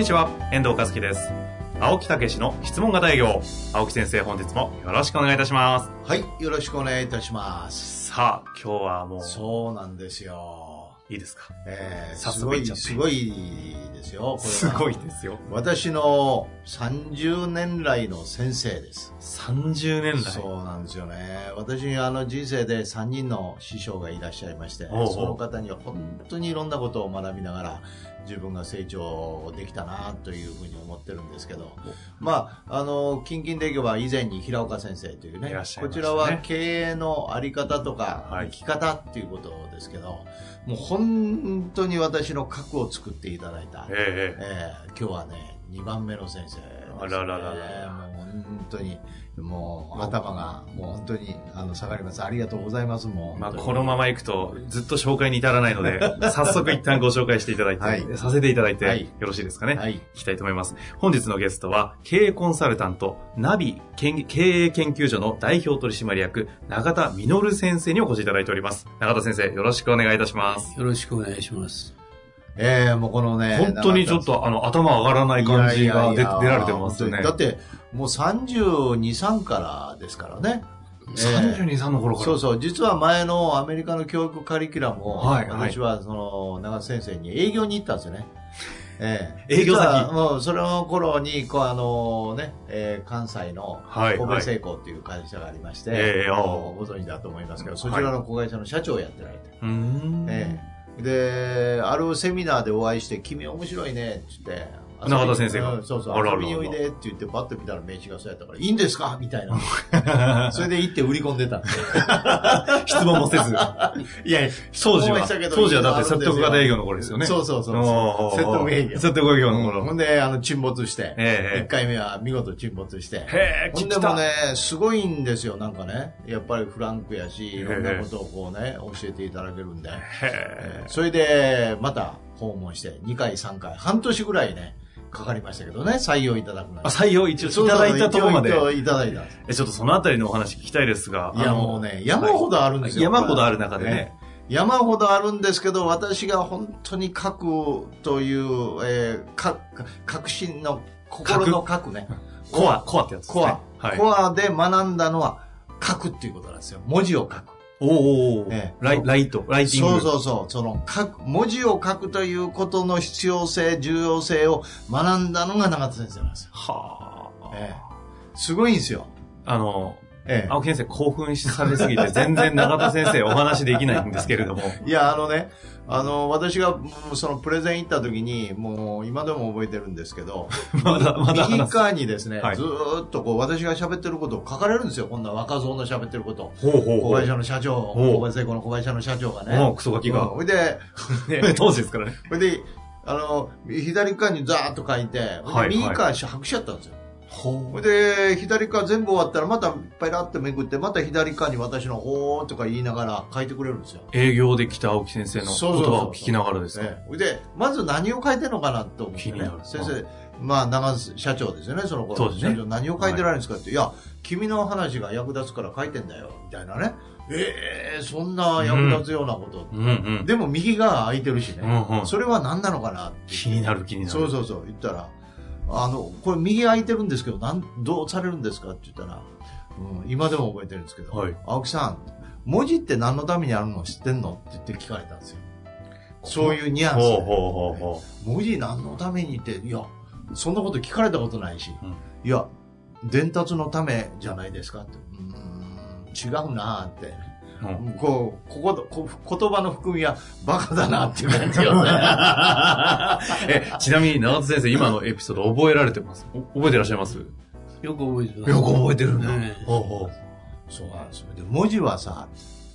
にちは、遠藤和樹です。青木武の質問型営業。青木先生、本日もよろしくお願いいたします。はい、よろしくお願いいたします。さあ、今日はもう、そうなんですよ。いいですか？えー、早すごい、速いっちゃってすごいですよ。すごいですよ。私の30年来の先生です。30年来？そうなんですよね。私、あの人生で3人の師匠がいらっしゃいまして、おうおうその方には本当にいろんなことを学びながら、自分が成長できたなというふうに思ってるんですけど、まあ、あの、近々でいけば以前に平岡先生というね、ね。こちらは経営のあり方とか、はい。生き方っていうことですけど、もう本当に私の核を作っていただいた、ええ。えー今日はね、2番目の先生。あららららもう本当に、もう頭が、もう本当に、あの、下がります。ありがとうございます、もう。まあ、このまま行くと、ずっと紹介に至らないので、早速一旦ご紹介していただいて、はいさせていただいて、はいよろしいですかね？はい。いきたいと思います。本日のゲストは、経営コンサルタント、ナビ研経営研究所の代表取締役、永田実先生にお越しいただいております。永田先生、よろしくお願いいたします。よろしくお願いします。えー、もうこのね、本当にちょっと、あの、頭上がらない感じが出られてますよね。だって、もう32、3からですからね。えー32、3の頃から？そうそう。実は前のアメリカの教育カリキュラムを、はいはい私はその、長瀬先生に営業に行ったんですよね。ええ 営業先？もうその頃に、こうあのね、えー関西のはい神戸製鋼っていう会社がありまして、ええああもうご存知だと思いますけど、そちらの子会社の社長をやってられて、うーん。ええで、あるセミナーでお会いして、君面白いねって言って、永田先生がうんそうそう、あららら遊びにおいでって言って、バッと見たら名刺がそうやったから、いいんですか？みたいな。それで行って売り込んでたんで。質問もせず。いやいや、当時は、当時はだって説得型営業の頃ですよね。そうそうそうそう。説得営業。説得営業の頃。ほんで、あの、沈没して、ええ一回目は見事沈没して。へえ、ほんでもね、すごいんですよ、なんかね。やっぱりフランクやし、いろんなことをこうね、教えていただけるんで。へえ。それで、また訪問して、2回、3回、半年ぐらいね、かかりましたけどね、採用いただくあ、採用一応いただいたところまで。いただいた。え、ちょっとそのあたりのお話聞きたいですが。いや、もうね、山ほどあるんですよ。山ほどある中でね。山ほどあるんですけど、私が本当に書くという、えー、か、革新の心の書くね。コア、コアってやつですね。コア。はい。コアで学んだのは書くっていうことなんですよ。文字を書く。おーおええライライト、ライティング。そうそうそう。その書く、文字を書くということの必要性、重要性を学んだのが永田先生なんですよ。はあ。ええすごいんですよ。あの、ええ青木先生興奮されすぎて全然永田先生お話できないんですけれども。いや、あのね、あの、私がそのプレゼン行った時に、もう今でも覚えてるんですけど、まだ、まだ右。側にですね、はいずーっとこう私が喋ってることを書かれるんですよ。こんな若造の喋ってること。ほうほう子ほう。会社の社長、小林製鋼の子会社の社長がね。もうクソガキが。うんほいで、ね当時ですからね。ほいで、あの、左側にザーッと書いて、はい右側白紙やったんですよ。ほほいで、左側全部終わったら、またペラってめくって、また左側に私のほーとか言いながら書いてくれるんですよ。営業で来た青木先生の言葉を聞きながらですか？ええほいで、まず何を書いてるのかなと思ってね気になる。先生、まあ、長瀬社長ですよね、その頃。そうですね社長何を書いてられるんですかって、い、や、君の話が役立つから書いてんだよ、みたいなね。ええそんな役立つようなこと。うんうん。でも右側空いてるしね。うんうんそれは何なのかな気になる気になる。そうそうそう、言ったら、あの、これ右空いてるんですけど、なん、どうされるんですかって言ったら、うん、今でも覚えてるんですけど、はい青木さん、文字って何のためにあるの知ってんのって言って聞かれたんですよ。そういうニュアンスで。ほうほうほうほ文字何のためにって、いや、そんなこと聞かれたことないし、うんいや、伝達のためじゃないですかって。うーん、違うなーって。う。うんこう、ここ、こ言葉の含みはバカだなっていう感じよね。え、ちなみに長津先生、今のエピソード覚えられてます？お覚えてらっしゃいます？よく覚えてます。よく覚えてるんだ。はいほうほうそうなんですよ。で、文字はさ、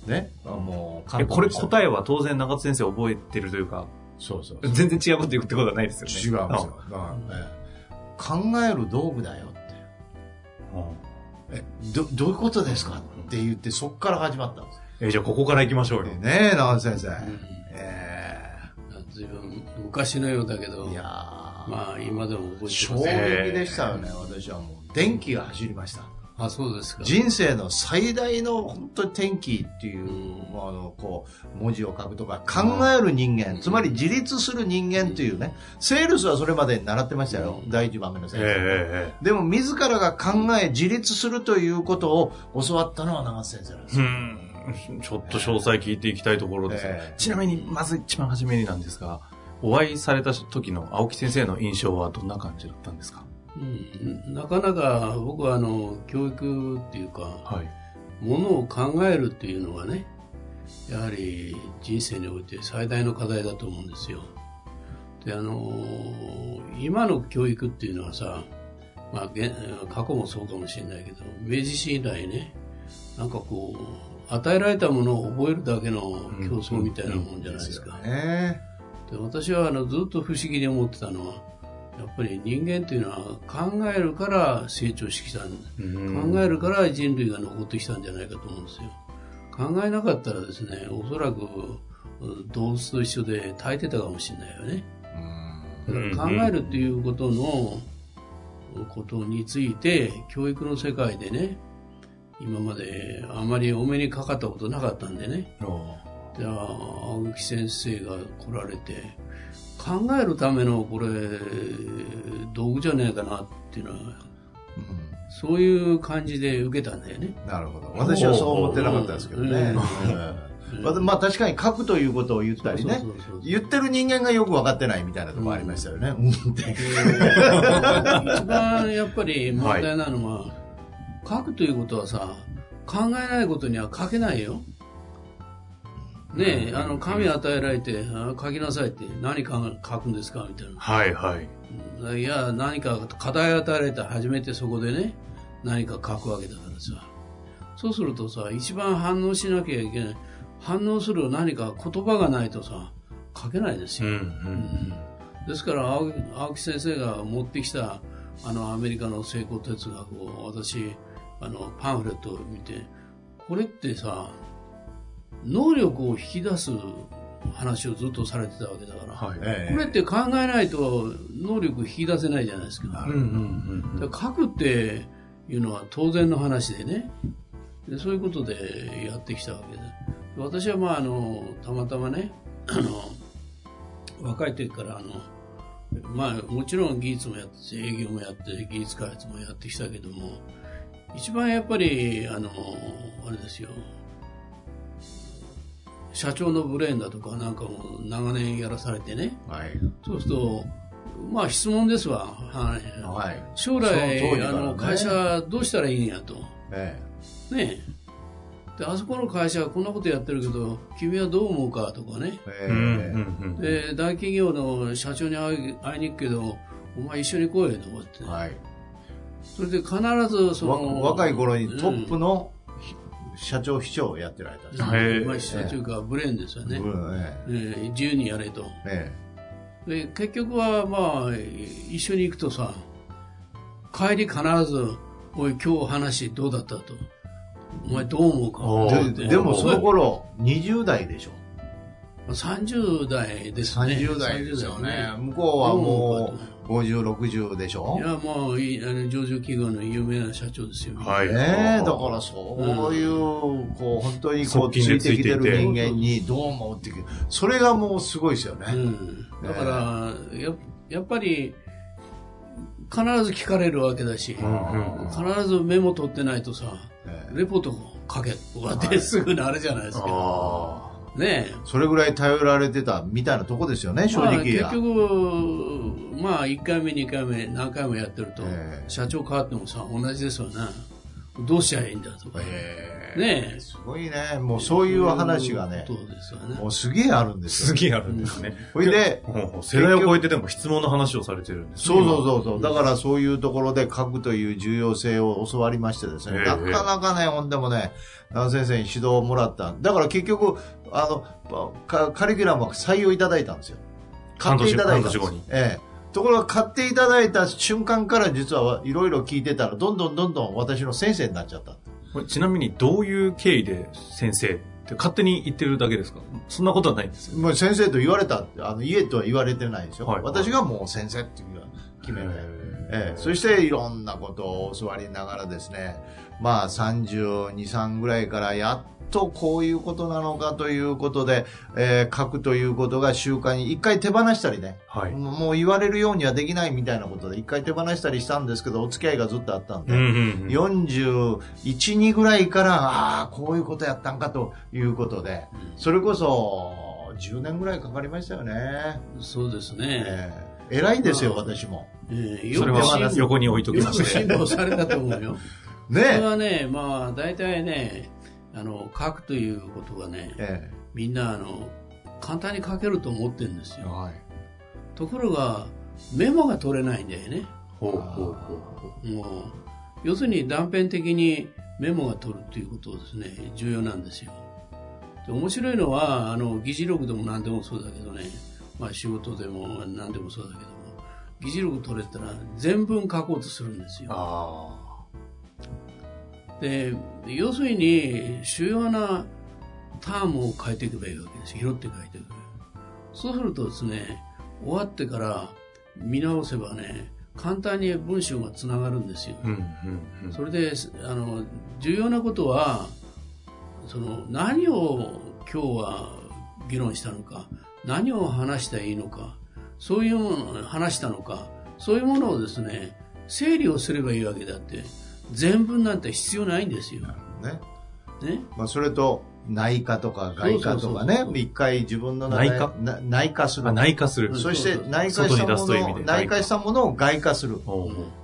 ね、もう、え、これえ答えは当然長津先生覚えてるというか、そうそうそう。全然違うこと言うってことはないですよね。違うんですよ。だからええ考える道具だよって。あえ、ど、どういうことですか？って言って、そこから始まったんです。えじゃあここから行きましょうよ。ねえ、長瀬先生。うんえずいぶん昔のようだけどえいやーまあ今でも覚えて衝ます撃でしたよね、私はもう。電気が走りました。あそうですか。人生の最大の本当に転機っていう、うん。まああの、こう、文字を書くとか、考える人間、つまり自立する人間というね、セールスはそれまで習ってましたよ、うん。第一番目の先ええ生。ええでも自らが考え、自立するということを教わったのは長瀬先生なんですうよ。ん。ちょっと詳細聞いていきたいところですが、ええ。ちなみに、まず一番初めになんですが、お会いされた時の青木先生の印象はどんな感じだったんですか？うん、なかなか僕はあの教育っていうかはい。ものを考えるっていうのがねやはり人生において最大の課題だと思うんですよ。であの今の教育っていうのはさ、まあ、現過去もそうかもしれないけど明治史以来ねなんかこう与えられたものを覚えるだけの競争みたいなもんじゃないですか、ね。で私はあのずっと不思議に思ってたのはやっぱり人間というのは考えるから成長してきたん考えるから人類が残ってきたんじゃないかと思うんですよ。考えなかったらですねおそらくうん動物と一緒で耐えてたかもしれないよね。考えるっていうことのことについて教育の世界でね今まであまりお目にかかったことなかったんでね。じゃあ青木先生が来られて考えるためのこれ道具じゃねえかなっていうのはうんそういう感じで受けたんだよね。なるほど。私はそう思ってなかったですけどね。まあまあ確かに書くということを言ったりね言ってる人間がよく分かってないみたいなところありましたよね。うんって一番やっぱり問題なのは、書くということはさ考えないことには書けないよ。ねえ、あの紙与えられてあ書きなさいって何か書くんですか？みたいな。はいはい。いや、何か課題与えられたら初めてそこでね、何か書くわけだからさ。そうするとさ、一番反応しなきゃいけない。反応する何か言葉がないとさ、書けないですうんよ。うんですから青木、青木先生が持ってきた、あの、アメリカの成功哲学を私、あの、パンフレットを見て、これってさ、能力を引き出す話をずっとされてたわけだから、はい。ええこれって考えないと能力引き出せないじゃないですか。うんうんうんだから書くっていうのは当然の話でねでそういうことでやってきたわけで私はまああのたまたまね あの若い時からあのまあもちろん技術もやって営業もやって技術開発もやってきたけども一番やっぱりあのあれですよ社長のブレーンだとかなんかも長年やらされてねはい。そうするとまあ質問ですわ、はい、はい。将来、ねあの会社どうしたらいいんやと。えねえ。で、あそこの会社はこんなことやってるけど、君はどう思うかとかね。ええで、大企業の社長に会い会いに行くけど、お前一緒に来いよとかって。はい。それで必ずそわの、若い頃にトップの、社長秘書をやってられたんです。うんへえまあ、社長かブレーンですよね。うんええ。ー自由にやれと。ええ。で、結局はまあ、一緒に行くとさ、帰り必ず、おい、今日話どうだったと。お前どう思うか。ででもその頃、20代でしょ。30代ですね。30代ですよね。30向こうはもうう50、60でしょ？い。や、もう、いあの上場企業の有名な社長ですよ。はい。ねえ、だからそういう、こう、本当にこう、つ側近でいてきてる人間にどう思うってそれがもうすごいですよね。うん。だから、ややっぱり、必ず聞かれるわけだし、うんうん必ずメモ取ってないとさ、ええレポート書けとかってすぐなるじゃないですか。あねえ。それぐらい頼られてたみたいなとこですよね、正まあ。結局、まあ、1回目、2回目、何回もやってると、ええ社長変わってもさ、同じですよね。どうしちゃいいんだとか。ええねえ。すごいね。もうそういう話がね、そうですよね。もうすげえあるんですよ。すげえあるんですね。ほいで、世代を超えてでも質問の話をされてるんですねそうそうそうそう。だからそういうところで書くという重要性を教わりましてですね。ええなかなかね、ほんでもね、南先生に指導をもらった。だから結局、あの、かカリキュラムは採用いただいたんですよ。買っていただいたんです半年後に。ええ。ところが買っていただいた瞬間から実はいろいろ聞いてたら、どんどんどんどん私の先生になっちゃった。これちなみにどういう経緯で先生って勝手に言ってるだけですか？そんなことはないんですよ。もう先生と言われたあの、家とは言われてないですよ。はい私がもう先生っていうのは決めて。ええ、そしていろんなことを教わりながらですね、まあ32、3ぐらいからやっとこういうことなのかということで、えー書くということが習慣に一回手放したりね、はい。もう言われるようにはできないみたいなことで一回手放したりしたんですけど、お付き合いがずっとあったんで、うんうんうん。41、2ぐらいから、ああ、こういうことやったんかということで、それこそ10年ぐらいかかりましたよね。そうですね。ええ偉いですよ、まあ私も。えーそれは横に置いときまして。辛抱されたと思うよ。それねはね、まあ、大体ね、あの、書くということがね、えみんな、あの、簡単に書けると思ってるんですよ。えはい。ところが、メモが取れないんだよね。ほうほうほうもう、要するに断片的にメモが取るということですね、重要なんですよ。で面白いのは、あの、議事録でも何でもそうだけどね、まあ仕事でも何でもそうだけども、議事録取れたら全文書こうとするんですよ。あで、要するに、主要なタームを変えていけばいいわけです。拾って書いていく。そうするとですね、終わってから見直せばね、簡単に文章がつながるんですよ。あ。うんうんうん。それで、あの、重要なことは、その、何を今日は議論したのか、何を話したらいいのか、そういうものを話したのか、そういうものをですね、整理をすればいいわけであって、全文なんて必要ないんですよ。ね。ね？まあ、それと、内科とか外科とかね一回自分の内科？な内科するあ、。内化する。うんそして内科した外に出すものを、内科したものを外科する。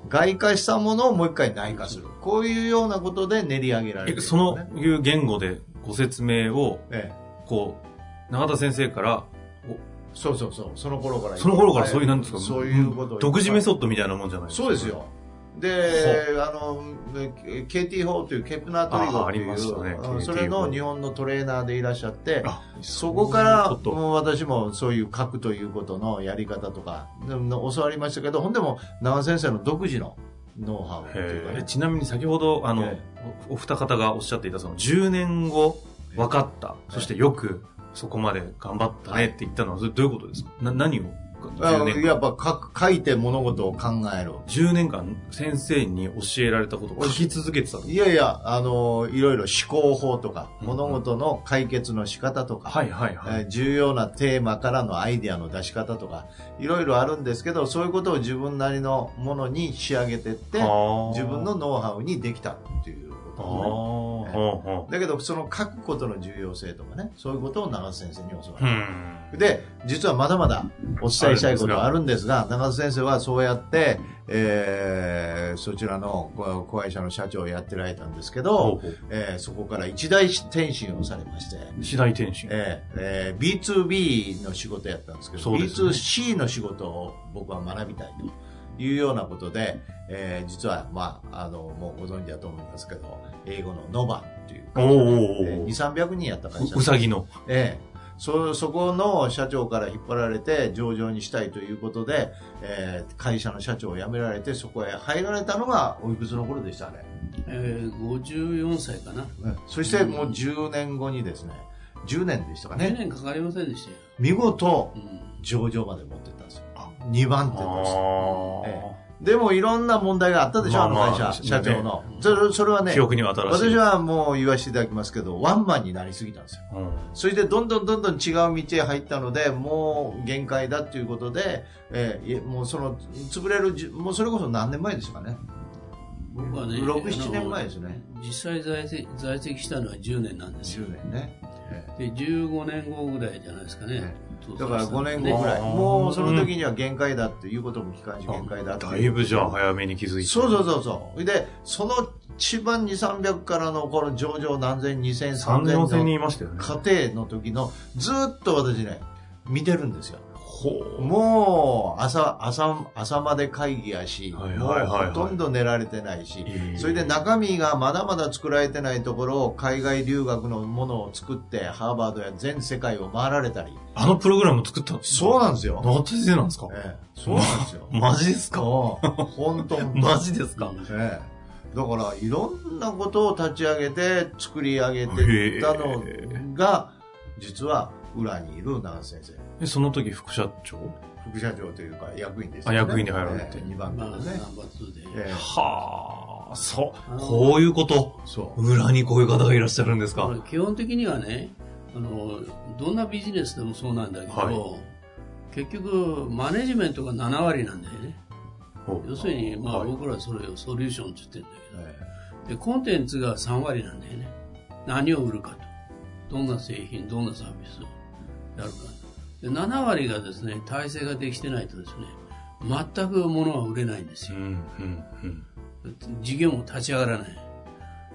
外化したものをもう一回内化する。こういうようなことで練り上げられる、えそのいう言語でご説明を、ええ、こう、永田先生から、そうそうそう、その頃から。その頃からそういう、なんですか、そういうことを独自メソッドみたいなもんじゃないですか。そうです。よ。で、あの、KT 法というケプナートリゴああっていりましたね。う、KT それの日本のトレーナーでいらっしゃって、あ、そこから、もう私もそういう書くということのやり方とか、教わりましたけど、ほんでも、長先生の独自のノウハウというかね。ちなみに先ほど、あの、えおお二方がおっしゃっていた、その、10年後、分かった。そしてよく、そこまで頑張ったねって言ったのは、どういうことですか？な、何を？あ10年や間。っぱ書く書いて物事を考える。10年間先生に教えられたことを書き続けてたの？いやいや、あの、いろいろ思考法とか、うん物事の解決の仕方とか、はいはいはい。えー重要なテーマからのアイデアの出し方とか、いろいろあるんですけど、そういうことを自分なりのものに仕上げてって、はあ。自分のノウハウにできたっていうとね。ほうほだけど、その書くことの重要性とかね、そういうことを長瀬先生に教わる。ん。で、実はまだまだお伝えしたいことはあるんですが、長瀬先生はそうやって、えー、そちらのこ子会社の社長をやってられたんですけど、ほうえーそこから一大転身をされまして、次第転身。えーえー B2B の仕事やったんですけど、ね B2C の仕事を僕は学びたいというようなことで、えー実は、まあ、あの、もうご存知だと思いますけど、英語のノバっていう会社えー2、300人やった会社ううさぎの。ええそ、そこの社長から引っ張られて上場にしたいということで、えー会社の社長を辞められてそこへ入られたのがおいくつの頃でしたね。えー、54歳かな。うんそしてもう10年後にですね、10年でしたか10ね、年かかりませんでしたよ。見事うん上場まで持って。2番手として。あえでもいろんな問題があったでしょ、まあまああの会社、ね社長の。それそれはあ。ね記、憶には新しい。私はもう言わせていただきますけど、ワンマンになりすぎたんですよ。うん、それでどんどんどんどん違う道へ入ったので、もう限界だっていうことで、ええもうその、潰れるじ、もうそれこそ何年前ですかね。僕はね、6、あの7年前ですね。実際在籍在籍したのは10年なんですよ。10年ね。えで、15年後ぐらいじゃないですかねだから5年後ぐらい。ねもうその時には限界だっていうことも機関し限界だってだいぶじゃあ早めに気づいて。そうそうそうそう。で、その一番2、300からのこの上場何千、2000、3、4000 3000の人いましたよね。家庭の時のずっと私ね、見てるんですよ。もう朝、朝、朝まで会議やし、はいはいはいはい。ほとんど寝られてないし、ええそれで中身がまだまだ作られてないところを海外留学のものを作って、ハーバードや全世界を回られたり。あのプログラム作った。んですそうなんですよ。中田先生なんですか？ええ。そうなんですよ。マジですか？本当。マジですか？ええ。だから、いろんなことを立ち上げて、作り上げていったのが、実は裏にいる長瀬先生。えその時副社長？副社長というか役員ですあ役員に入られて2番手まあ、ナン。バー2で。ええはあ、そうこういうこと？そう。裏にこういう方がいらっしゃるんですか？基本的にはねあの、どんなビジネスでもそうなんだけど、はい結局、マネジメントが7割なんだよね。要するに、まあ、はい僕らはそれをソリューションって言ってるんだえけど、で、コンテンツが3割なんだよね。何を売るかと。どんな製品、どんなサービスをやるか。で、7割がですね、体制ができてないとですね、全く物は売れないんですよ。うん、うん、うん。事業も立ち上がらない。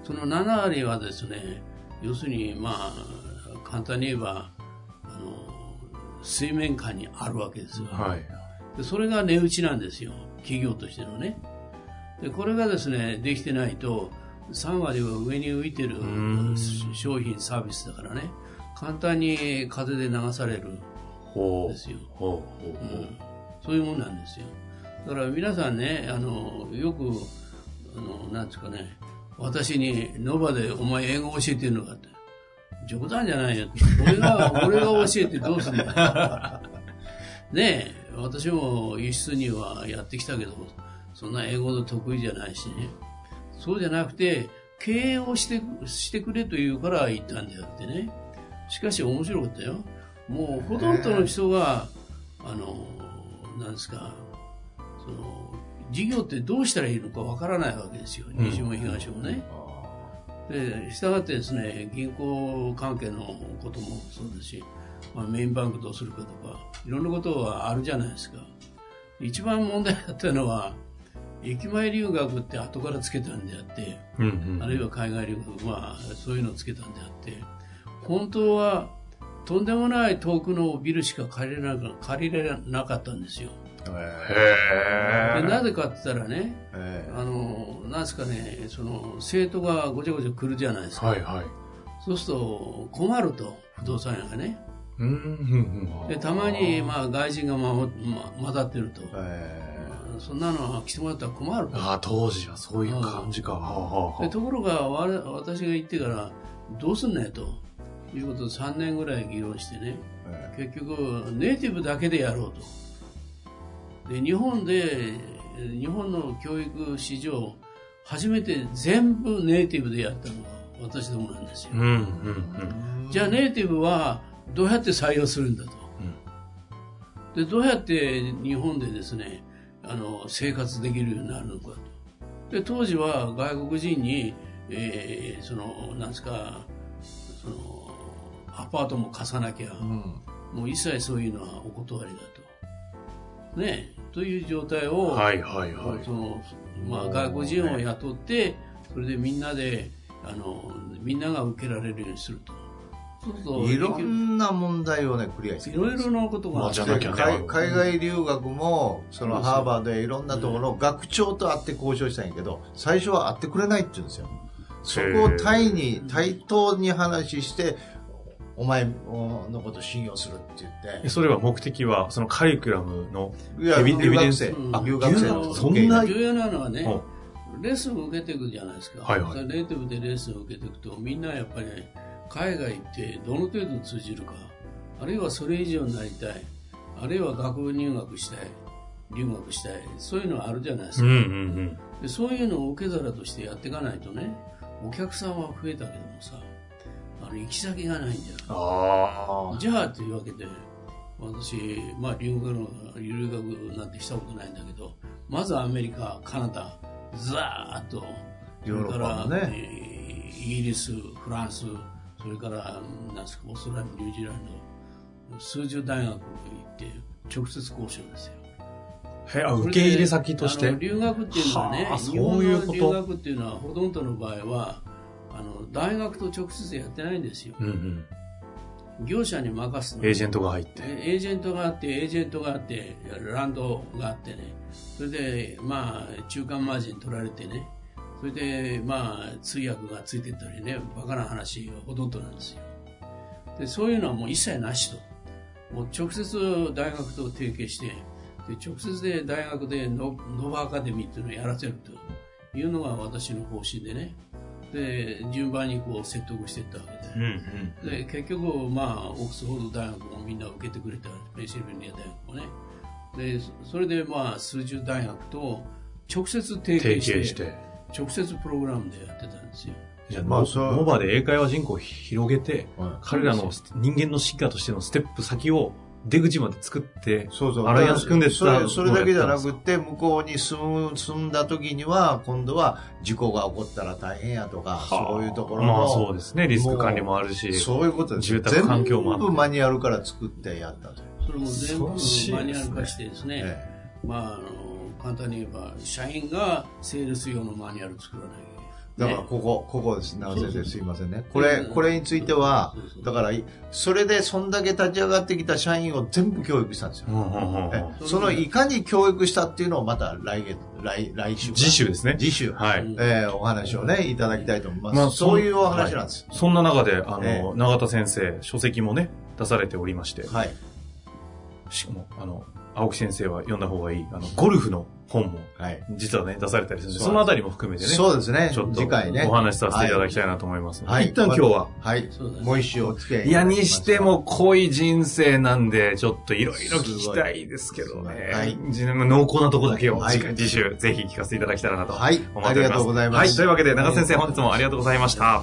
その7割はですね、要するに、まあ、簡単に言えば、あの、水面下にあるわけですよ。はい。でそれが値打ちなんですよ。企業としてのね。で、これがですね、できてないと、3割は上に浮いてるん商品、サービスだからね、簡単に風で流される。ですよ。ほう、ほう、ほう。そういうもんなんですよ。だから皆さんね、あの、よく、あの、なんですかね、私に、ノバでお前英語教えてんのかって。冗談じゃないよ。俺が、俺が教えてどうすんだよ。ねえ、私も輸出にはやってきたけど、そんな英語の得意じゃないしね。そうじゃなくて、経営をして、してくれと言うから言ったんであってね。しかし面白かったよ。もうほとんどの人が、あの、なんですか、その、事業ってどうしたらいいのかわからないわけですよ。西も東もね。で、したがってですね、銀行関係のこともそうですし、まあ、メインバンクどうするかとか、いろんなことはあるじゃないですか。一番問題だったのは、駅前留学って後からつけたんであって、うん、うん。あるいは海外留学、まあ、そういうのをつけたんであって、本当は、とんでもない遠くのビルしか借りれなか借りれなかったんですよ。へえ。でなぜかって言ったらね、ええあの、なんですかね、その、生徒がごちゃごちゃ来るじゃないですか。はい、はい。そうすると、困ると、不動産屋がね。うん、うん、うん。で、たまに、まあ、外人がまま、ま、混ざってると。えそんなのは来てもらったら困ると。ああ、当時はそういう感じか。はあ、はあ、はでところがわれ私が言ってからどうすんねんということで3年ぐらい議論してねえ結局ネイティブだけでやろうと。で日本で日本の教育史上初めて全部ネイティブでやったのが私どもなんですよ。うん、うん、うん。じゃあネイティブはどうやって採用するんだと、でどうやって日本でですねあの生活できるようになるのかと。で当時は外国人に、えーそのなんですかアパートも貸さなきゃ、うん。もう一切そういうのはお断りだと。ねという状態を、はい、はい、はい。そのまあ、外国人を雇って、それでみんなであのみんなが受けられるようにすると。いろんな問題をね、クリアしていろいろなことがまあじゃなきゃね海海外留学も、そのハーバードやいろんなところの学長と会って交渉したんやけど、最初は会ってくれないって言うんですよ。そこを対に、対等に話して、お前のこと信用するって言って。えそれは目的は、そのカリキュラムの、いやエビデンス？あ留学生。留の学そんな重要なのはねう、レッスンを受けていくじゃないですか。はいはい。それネイティブでレッスンを受けていくと、みんなやっぱり、海外ってどの程度通じるか、あるいはそれ以上になりたい、あるいは学部入学したい、留学したい、そういうのはあるじゃないですうん、か。うん、うん。でそういうのを受け皿としてやっていかないとね、お客さんは増えたけどもさ、あの行き先がないんだよ。ああ。じゃあというわけで、私、まあ留学の、留学なんてしたことないんだけど、まずアメリカ、カナダ、ザーッと、ヨーロッパもそれからイギリス、フランス、それから、なんですか、オーストラリア、ニュージーランド、数十大学に行って、直接交渉ですよ。へあ、受け入れ先として。留学っていうのはねそういうことの留学っていうのはほとんどの場合はあの大学と直接やってないんですようん、うん。業者に任すの。エージェントが入って。エージェントがあって、エージェントがあって、ランドがあってね、それで、まあ、中間マージン取られてね、それで、まあ、通訳がついてったりね、バカな話がほとんどなんですよ。で、そういうのはもう一切なしと。もう直接大学と提携して、で直接で大学でノノバアカデミーっていうのをやらせるというのが私の方針でね。で、順番にこう説得していったわけで。うんうん。で結局、まあ、オックスフォード大学もみんな受けてくれたペンシルベニア大学もねでそそれで、まあ、数十大学と直接提提携して携して。直接プログラムでやってたんですよじゃあ、まあモバで英会話人口を広げて、はい彼らの人間の進化としてのステップ先を出口まで作って、そうそう。アライアンス組んでそれそれだけじゃなくて、向こうに住む、住んだ時には、今度は事故が起こったら大変やとか、そういうところの。まあそうですね。リスク管理もあるし。そういうことです。住宅環境もあって全部マニュアルから作ってやったと。それも全部マニュアル化してですねえまあ、あの簡単に言えば社員がセールス用のマニュアル作らないだからねここ、ここです。長瀬先生すいませんね。こうれ、んこれについてはだから、それでそんだけ立ち上がってきた社員を全部教育したんですよ。うんそのいかに教育したっていうのをまた来月、来、来週か。次週ですね。次週。はい。うんえーお話をね、いただきたいと思います。まあそういうお話なんです。そんな中で、あの、ええ永田先生、書籍もね、出されておりまして、はい。しかも、あの、青木先生は読んだ方がいい、あの、ゴルフの本も、はい。実はね、出されたりするんで、そのあたりも含めてね、そうですね。ちょっと次回ね。お話しさせていただきたいなと思います。はい。一旦今日は、はいもう一週お付き合いいや、にしても濃い人生なんで、ちょっといろいろ聞きたいですけどね。はい自分の濃厚なとこだけを、はい次回次週、ぜひ聞かせていただきたいなと思っておはいります。ありがとうございますはい、というわけで、長先生、本日もありがとう。ございました